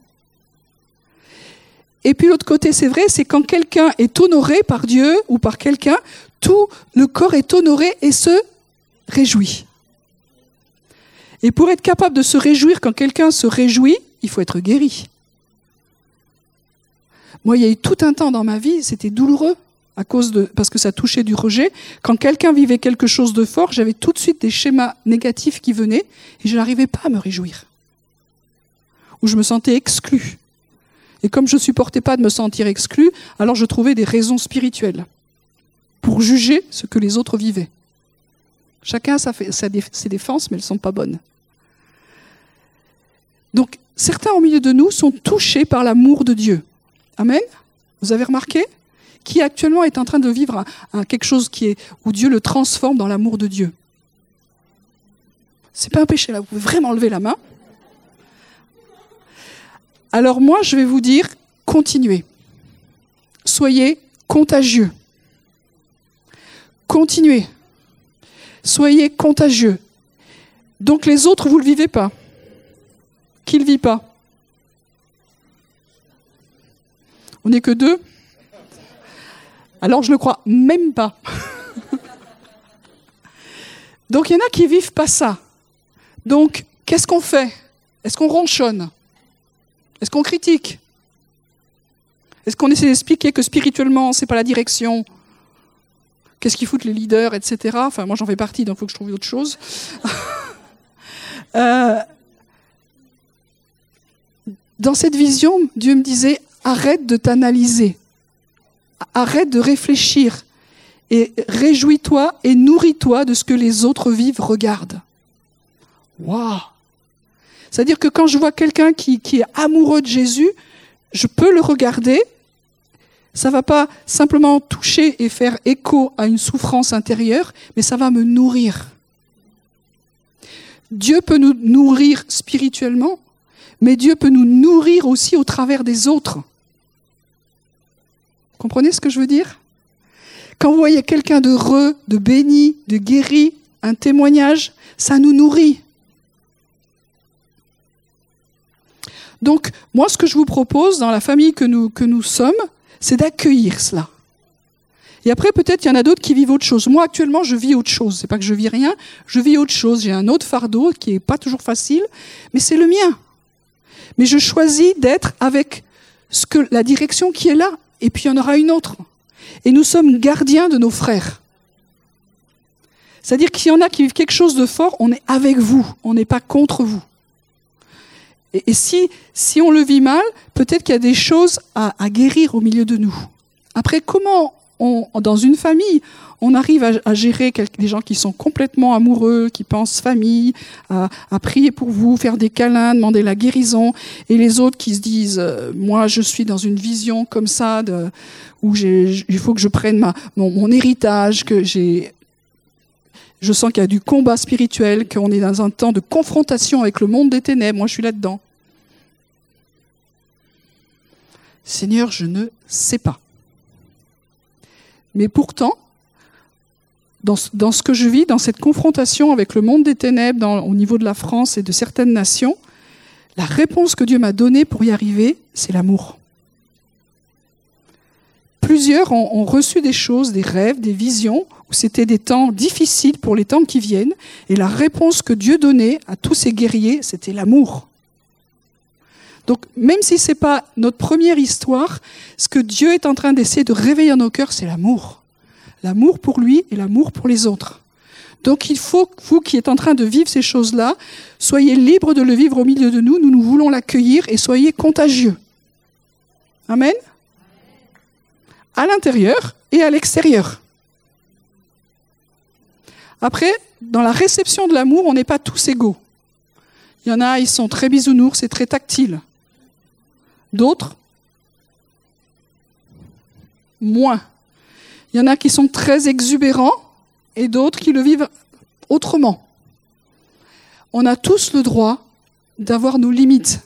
Et puis l'autre côté, c'est vrai, c'est quand quelqu'un est honoré par Dieu ou par quelqu'un, tout le corps est honoré et se réjouit. Et pour être capable de se réjouir quand quelqu'un se réjouit, il faut être guéri. Moi, il y a eu tout un temps dans ma vie, c'était douloureux à cause de parce que ça touchait du rejet. Quand quelqu'un vivait quelque chose de fort, j'avais tout de suite des schémas négatifs qui venaient et je n'arrivais pas à me réjouir. Ou je me sentais exclu. Et comme je ne supportais pas de me sentir exclu, alors je trouvais des raisons spirituelles pour juger ce que les autres vivaient. Chacun a ses défenses, mais elles ne sont pas bonnes. Donc, certains au milieu de nous sont touchés par l'amour de Dieu. Amen? Vous avez remarqué? Qui actuellement est en train de vivre quelque chose qui est, où Dieu le transforme dans l'amour de Dieu C'est pas un péché là, vous pouvez vraiment lever la main. Alors moi, je vais vous dire, continuez. Soyez contagieux. Continuez. Soyez contagieux. Donc les autres, vous ne le vivez pas. Qui ne vit pas? On n'est que deux? Alors je ne crois même pas. Donc il y en a qui vivent pas ça. Donc qu'est-ce qu'on fait? Est-ce qu'on ronchonne? Est-ce qu'on critique? Est-ce qu'on essaie d'expliquer que spirituellement, c'est pas la direction? Qu'est-ce qu'ils foutent les leaders, etc. Enfin, moi, j'en fais partie, donc il faut que je trouve autre chose. euh, dans cette vision, Dieu me disait, arrête de t'analyser, arrête de réfléchir, et réjouis-toi et nourris-toi de ce que les autres vivent, regardent. Waouh C'est-à-dire que quand je vois quelqu'un qui, est amoureux de Jésus, je peux le regarder. Ça va pas simplement toucher et faire écho à une souffrance intérieure, mais ça va me nourrir. Dieu peut nous nourrir spirituellement, mais Dieu peut nous nourrir aussi au travers des autres. Comprenez ce que je veux dire? Quand vous voyez quelqu'un d'heureux, de béni, de guéri, un témoignage, ça nous nourrit. Donc, moi, ce que je vous propose dans la famille que nous, sommes, c'est d'accueillir cela. Et après, peut-être, il y en a d'autres qui vivent autre chose. Moi, actuellement, je vis autre chose. C'est pas que je vis rien, je vis autre chose. J'ai un autre fardeau qui est pas toujours facile, mais c'est le mien. Mais je choisis d'être avec la direction qui est là, et puis il y en aura une autre. Et nous sommes gardiens de nos frères. C'est-à-dire qu'il y en a qui vivent quelque chose de fort, on est avec vous, on n'est pas contre vous. Et, si, si on le vit mal, peut-être qu'il y a des choses à, guérir au milieu de nous. Après, comment, dans une famille, on arrive à, gérer des gens qui sont complètement amoureux, qui pensent famille, à, prier pour vous, faire des câlins, demander la guérison, et les autres qui se disent euh, moi je suis dans une vision comme ça où il faut que je prenne mon, mon héritage, que j'ai je sens qu'il y a du combat spirituel, qu'on est dans un temps de confrontation avec le monde des ténèbres. Moi, je suis là-dedans. Seigneur, je ne sais pas. Mais pourtant, dans, ce que je vis, dans cette confrontation avec le monde des ténèbres au niveau de la France et de certaines nations, la réponse que Dieu m'a donnée pour y arriver, c'est l'amour. Plusieurs ont, reçu des choses, des rêves, des visions, où c'était des temps difficiles pour les temps qui viennent, et la réponse que Dieu donnait à tous ces guerriers, c'était l'amour. Donc, même si ce n'est pas notre première histoire, ce que Dieu est en train d'essayer de réveiller dans nos cœurs, c'est l'amour. L'amour pour lui et l'amour pour les autres. Donc, il faut vous qui êtes en train de vivre ces choses-là, soyez libres de le vivre au milieu de nous. Nous, nous voulons l'accueillir et soyez contagieux. Amen À l'intérieur et à l'extérieur. Après, dans la réception de l'amour, on n'est pas tous égaux. Il y en a, ils sont très bisounours, c'est très tactile. D'autres, moins. Il y en a qui sont très exubérants et d'autres qui le vivent autrement. On a tous le droit d'avoir nos limites.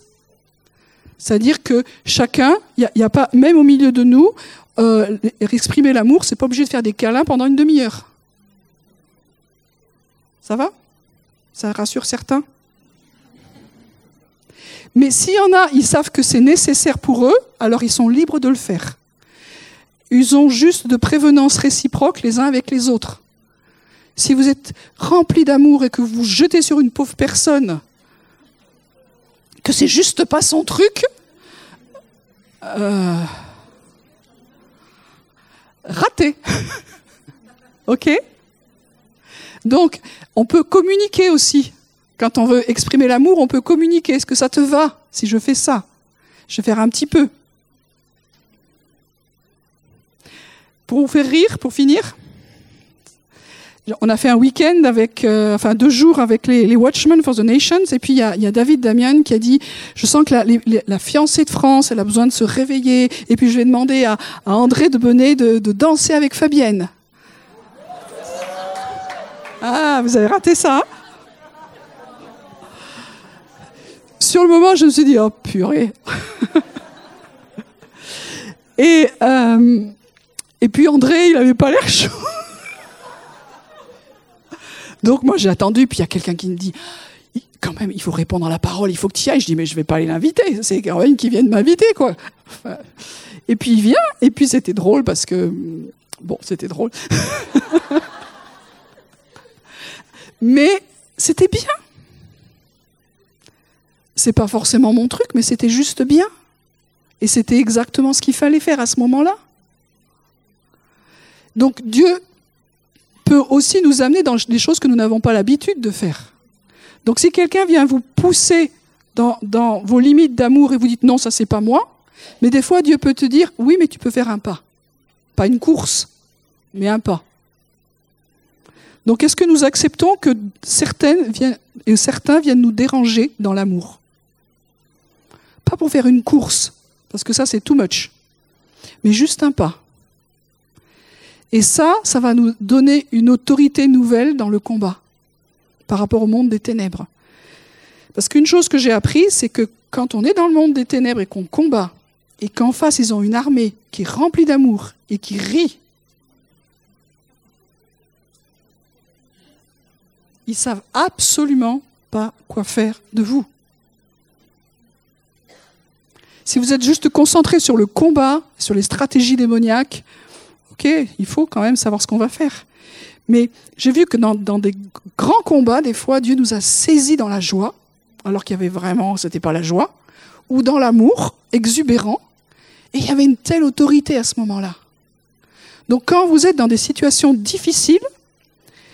C'est-à-dire que chacun, a, pas, même au milieu de nous, euh, exprimer l'amour, c'est pas obligé de faire des câlins pendant une demi-heure. Ça va? Ça rassure certains? Mais s'il y en a, ils savent que c'est nécessaire pour eux, alors ils sont libres de le faire. Usons juste de prévenance réciproque les uns avec les autres. Si vous êtes rempli d'amour et que vous vous jetez sur une pauvre personne, que c'est juste pas son truc, euh, raté. ok? Donc, on peut communiquer aussi. Quand on veut exprimer l'amour, on peut communiquer. Est-ce que ça te va si je fais ça? Je vais faire un petit peu. Pour vous faire rire, pour finir, on a fait un week-end avec, euh, enfin deux jours avec les, Watchmen for the Nations, et puis il y a, David Damian qui a dit, je sens que la, fiancée de France, elle a besoin de se réveiller, et puis je vais demander à, André de Benet de, de danser avec Fabienne. Ah, vous avez raté ça Sur le moment, je me suis dit, oh purée. et, euh, et puis André, il n'avait pas l'air chaud. Donc moi, j'ai attendu, puis il y a quelqu'un qui me dit, quand même, il faut répondre à la parole, il faut que tu y ailles. Je dis, mais je vais pas aller l'inviter, c'est quand même qui vient de m'inviter, quoi. Et puis il vient, et puis c'était drôle parce que, bon, c'était drôle. mais c'était bien. C'est pas forcément mon truc, mais c'était juste bien. Et c'était exactement ce qu'il fallait faire à ce moment-là. Donc Dieu peut aussi nous amener dans des choses que nous n'avons pas l'habitude de faire. Donc si quelqu'un vient vous pousser dans, vos limites d'amour et vous dites non, ça c'est pas moi, mais des fois Dieu peut te dire oui, mais tu peux faire un pas. Pas une course, mais un pas. Donc est-ce que nous acceptons que certaines viennent, et certains viennent nous déranger dans l'amour? Pas pour faire une course, parce que ça c'est too much, mais juste un pas. Et ça, ça va nous donner une autorité nouvelle dans le combat par rapport au monde des ténèbres. Parce qu'une chose que j'ai appris, c'est que quand on est dans le monde des ténèbres et qu'on combat, et qu'en face ils ont une armée qui est remplie d'amour et qui rit, ils savent absolument pas quoi faire de vous. Si vous êtes juste concentré sur le combat, sur les stratégies démoniaques, ok, il faut quand même savoir ce qu'on va faire. Mais j'ai vu que dans, des grands combats, des fois, Dieu nous a saisis dans la joie, alors qu'il y avait vraiment, c'était pas la joie, ou dans l'amour exubérant, et il y avait une telle autorité à ce moment-là. Donc quand vous êtes dans des situations difficiles,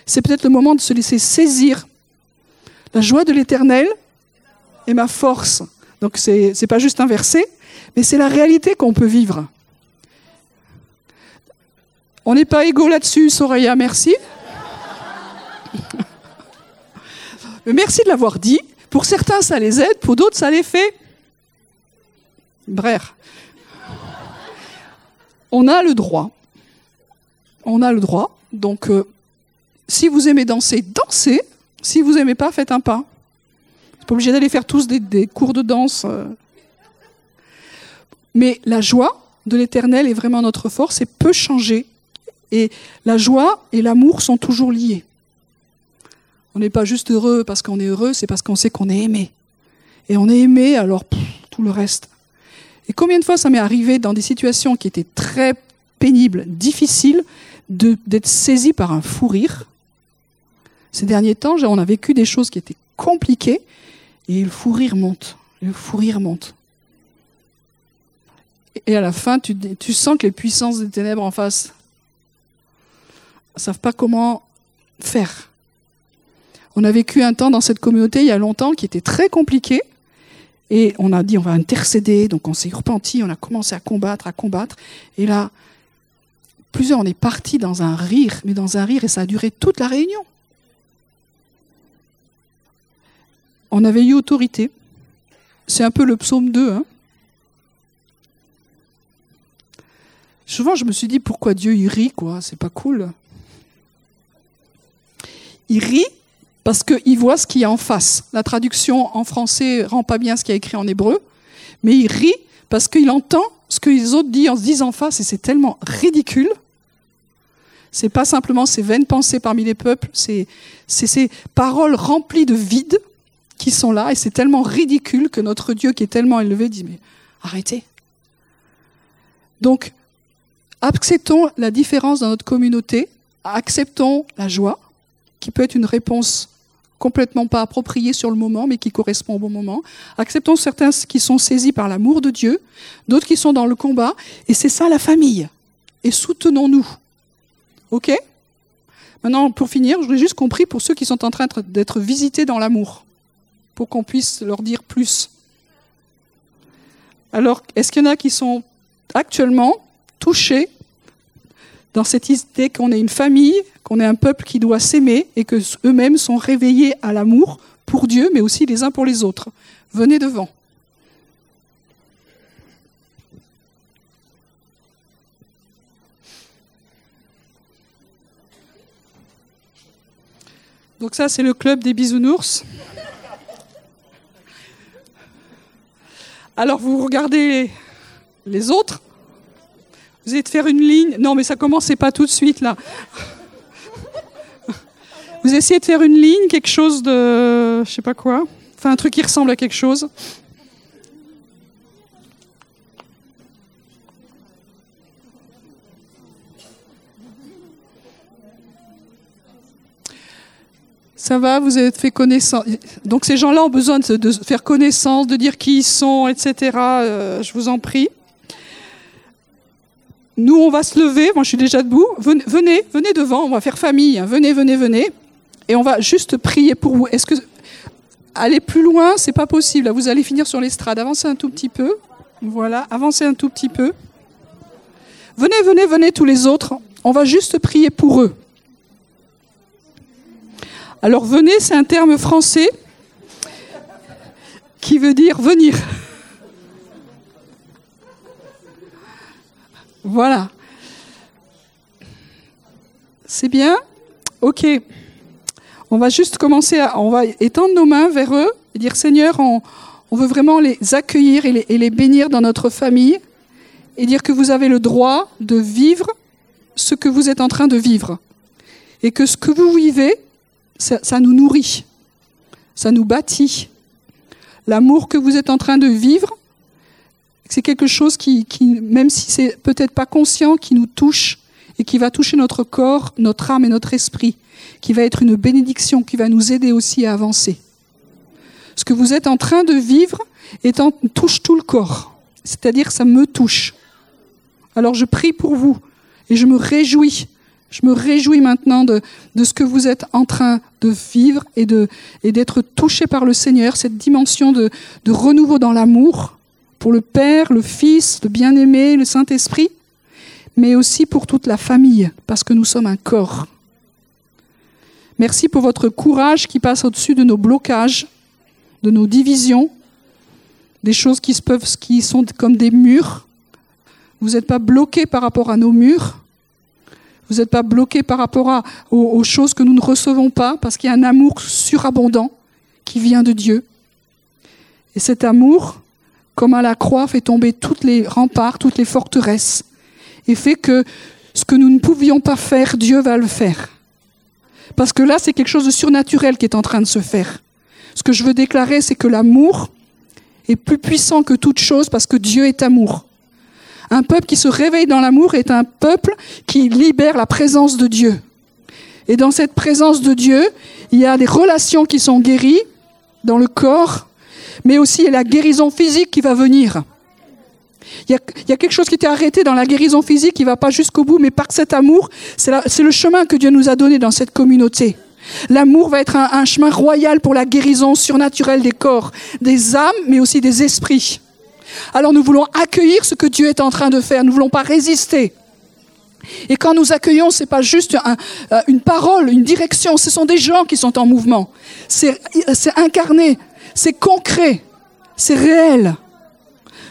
c'est peut-être le moment de se laisser saisir. La joie de l'éternel est ma force. Donc c'est n'est pas juste un verset, mais c'est la réalité qu'on peut vivre. On n'est pas égaux là-dessus, Soraya, merci. Merci de l'avoir dit. Pour certains, ça les aide, pour d'autres, ça les fait. Bref. On a le droit. On a le droit. Donc, euh, si vous aimez danser, dansez. Si vous n'aimez pas, faites un pas. Pas obligé d'aller faire tous des, cours de danse. Euh. Mais la joie de l'éternel est vraiment notre force et peut changer. Et la joie et l'amour sont toujours liés. On n'est pas juste heureux parce qu'on est heureux, c'est parce qu'on sait qu'on est aimé. Et on est aimé, alors tout le reste. Et combien de fois ça m'est arrivé dans des situations qui étaient très pénibles, difficiles, d'être saisi par un fou rire? Ces derniers temps, on a vécu des choses qui étaient compliquées et le fou rire monte. Le fou rire monte. Et à la fin, tu, sens que les puissances des ténèbres en face ne savent pas comment faire. On a vécu un temps dans cette communauté il y a longtemps qui était très compliqué. Et on a dit on va intercéder, donc on s'est repenti, on a commencé à combattre, à combattre. Et là, plusieurs, on est partis dans un rire, mais dans un rire, et ça a duré toute la réunion. On avait eu autorité. C'est un peu le psaume 2. Hein. Souvent, je me suis dit pourquoi Dieu il rit, quoi? C'est pas cool. Il rit parce qu'il voit ce qu'il y a en face. La traduction en français rend pas bien ce qu'il y a écrit en hébreu, mais il rit parce qu'il entend ce que les autres disent, disent en face et c'est tellement ridicule. C'est pas simplement ces vaines pensées parmi les peuples, c'est ces paroles remplies de vide qui sont là, et c'est tellement ridicule que notre Dieu qui est tellement élevé dit, mais arrêtez. Donc, acceptons la différence dans notre communauté, acceptons la joie, qui peut être une réponse complètement pas appropriée sur le moment, mais qui correspond au bon moment. Acceptons certains qui sont saisis par l'amour de Dieu, d'autres qui sont dans le combat, et c'est ça la famille. Et soutenons-nous. OK? Maintenant, pour finir, je voudrais juste compris pour ceux qui sont en train d'être visités dans l'amour pour qu'on puisse leur dire plus. Alors, est-ce qu'il y en a qui sont actuellement touchés dans cette idée qu'on est une famille, qu'on est un peuple qui doit s'aimer et que eux-mêmes sont réveillés à l'amour pour Dieu, mais aussi les uns pour les autres? Venez devant. Donc ça, c'est le club des bisounours. Alors vous regardez les autres, vous allez faire une ligne. Non, mais ça commencez pas tout de suite là. Vous essayez de faire une ligne, quelque chose de, je sais pas quoi, enfin un truc qui ressemble à quelque chose. Ça va, vous avez fait connaissance. Donc ces gens-là ont besoin de, faire connaissance, de dire qui ils sont, etc. Euh, je vous en prie. nous, on va se lever. Moi, je suis déjà debout. Venez, venez, devant. On va faire famille. Hein. Venez, venez, venez. Et on va juste prier pour vous. Est-ce que aller plus loin, c'est pas possible. Vous allez finir sur l'estrade. Avancez un tout petit peu. Voilà, avancez un tout petit peu. Venez, venez, venez tous les autres. On va juste prier pour eux. Alors venez, c'est un terme français qui veut dire venir. Voilà. C'est bien? Ok. On va juste commencer à, on va étendre nos mains vers eux et dire Seigneur, on, veut vraiment les accueillir et les, bénir dans notre famille et dire que vous avez le droit de vivre ce que vous êtes en train de vivre. Et que ce que vous vivez, ça nous nourrit, ça nous bâtit. L'amour que vous êtes en train de vivre, c'est quelque chose qui, même si c'est peut-être pas conscient, qui nous touche et qui va toucher notre corps, notre âme et notre esprit, qui va être une bénédiction, qui va nous aider aussi à avancer. Ce que vous êtes en train de vivre touche tout le corps, c'est-à-dire ça me touche. Alors je prie pour vous et je me réjouis. Je me réjouis maintenant de, ce que vous êtes en train de vivre et d'être touché par le Seigneur, cette dimension de, renouveau dans l'amour, pour le Père, le Fils, le bien-aimé, le Saint-Esprit, mais aussi pour toute la famille, parce que nous sommes un corps. Merci pour votre courage qui passe au-dessus de nos blocages, de nos divisions, des choses qui, qui sont comme des murs. Vous n'êtes pas bloqués par rapport à nos murs. Vous n'êtes pas bloqués par rapport aux choses que nous ne recevons pas, parce qu'il y a un amour surabondant qui vient de Dieu. Et cet amour, comme à la croix, fait tomber toutes les remparts, toutes les forteresses, et fait que ce que nous ne pouvions pas faire, Dieu va le faire. Parce que là, c'est quelque chose de surnaturel qui est en train de se faire. Ce que je veux déclarer, c'est que l'amour est plus puissant que toute chose parce que Dieu est amour. Un peuple qui se réveille dans l'amour est un peuple qui libère la présence de Dieu. Et dans cette présence de Dieu, il y a des relations qui sont guéries dans le corps, mais aussi la guérison physique qui va venir. Il y, a, quelque chose qui était arrêté dans la guérison physique qui ne va pas jusqu'au bout, mais par cet amour, c'est le chemin que Dieu nous a donné dans cette communauté. L'amour va être un, chemin royal pour la guérison surnaturelle des corps, des âmes, mais aussi des esprits. Alors nous voulons accueillir ce que Dieu est en train de faire, nous ne voulons pas résister. Et quand nous accueillons, ce n'est pas juste euh, une parole, une direction, ce sont des gens qui sont en mouvement. C'est incarné, c'est concret, c'est réel.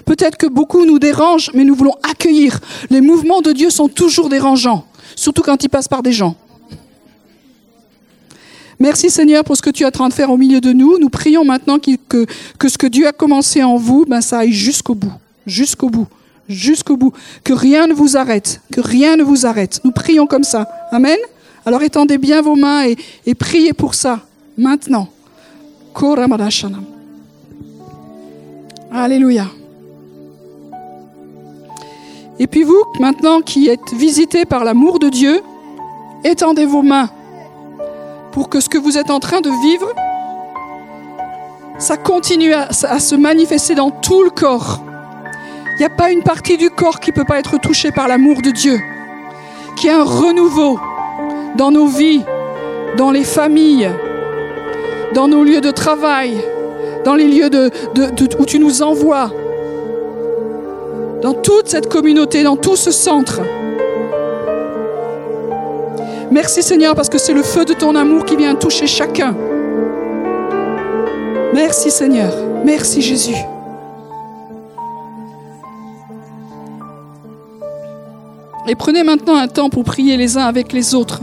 Peut-être que beaucoup nous dérangent, mais nous voulons accueillir. Les mouvements de Dieu sont toujours dérangeants, surtout quand ils passent par des gens. Merci Seigneur pour ce que tu es en train de faire au milieu de nous. Nous prions maintenant que, ce que Dieu a commencé en vous, ben, ça aille jusqu'au bout, jusqu'au bout, jusqu'au bout. Que rien ne vous arrête, que rien ne vous arrête. Nous prions comme ça. Amen. Alors étendez bien vos mains et, et priez pour ça, maintenant. Alléluia. Et puis vous, maintenant qui êtes visités par l'amour de Dieu, étendez vos mains pour que ce que vous êtes en train de vivre, ça continue à, se manifester dans tout le corps. Il n'y a pas une partie du corps qui ne peut pas être touchée par l'amour de Dieu. Qu'il y ait un renouveau dans nos vies, dans les familles, dans nos lieux de travail, dans les lieux où tu nous envoies, dans toute cette communauté, dans tout ce centre. Merci Seigneur parce que c'est le feu de ton amour qui vient toucher chacun. Merci Seigneur. Merci Jésus. Et prenez maintenant un temps pour prier les uns avec les autres,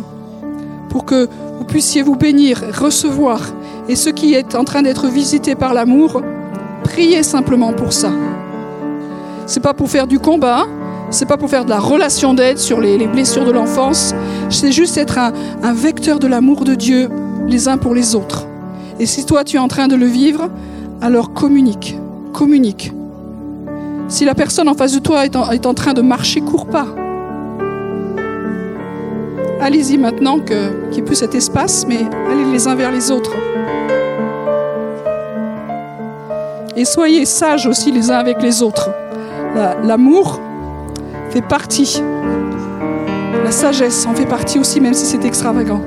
pour que vous puissiez vous bénir, recevoir et ce qui est en train d'être visité par l'amour, priez simplement pour ça. C'est pas pour faire du combat, c'est pas pour faire de la relation d'aide sur les, blessures de l'enfance, c'est juste être un, vecteur de l'amour de Dieu les uns pour les autres. Et si toi tu es en train de le vivre, alors communique, communique. Si la personne en face de toi est en, est en train de marcher, cours pas. Allez-y maintenant qu'il n'y ait plus cet espace, mais allez les uns vers les autres. Et soyez sages aussi les uns avec les autres. L'amour fait partie. La sagesse en fait partie aussi, même si c'est extravagant.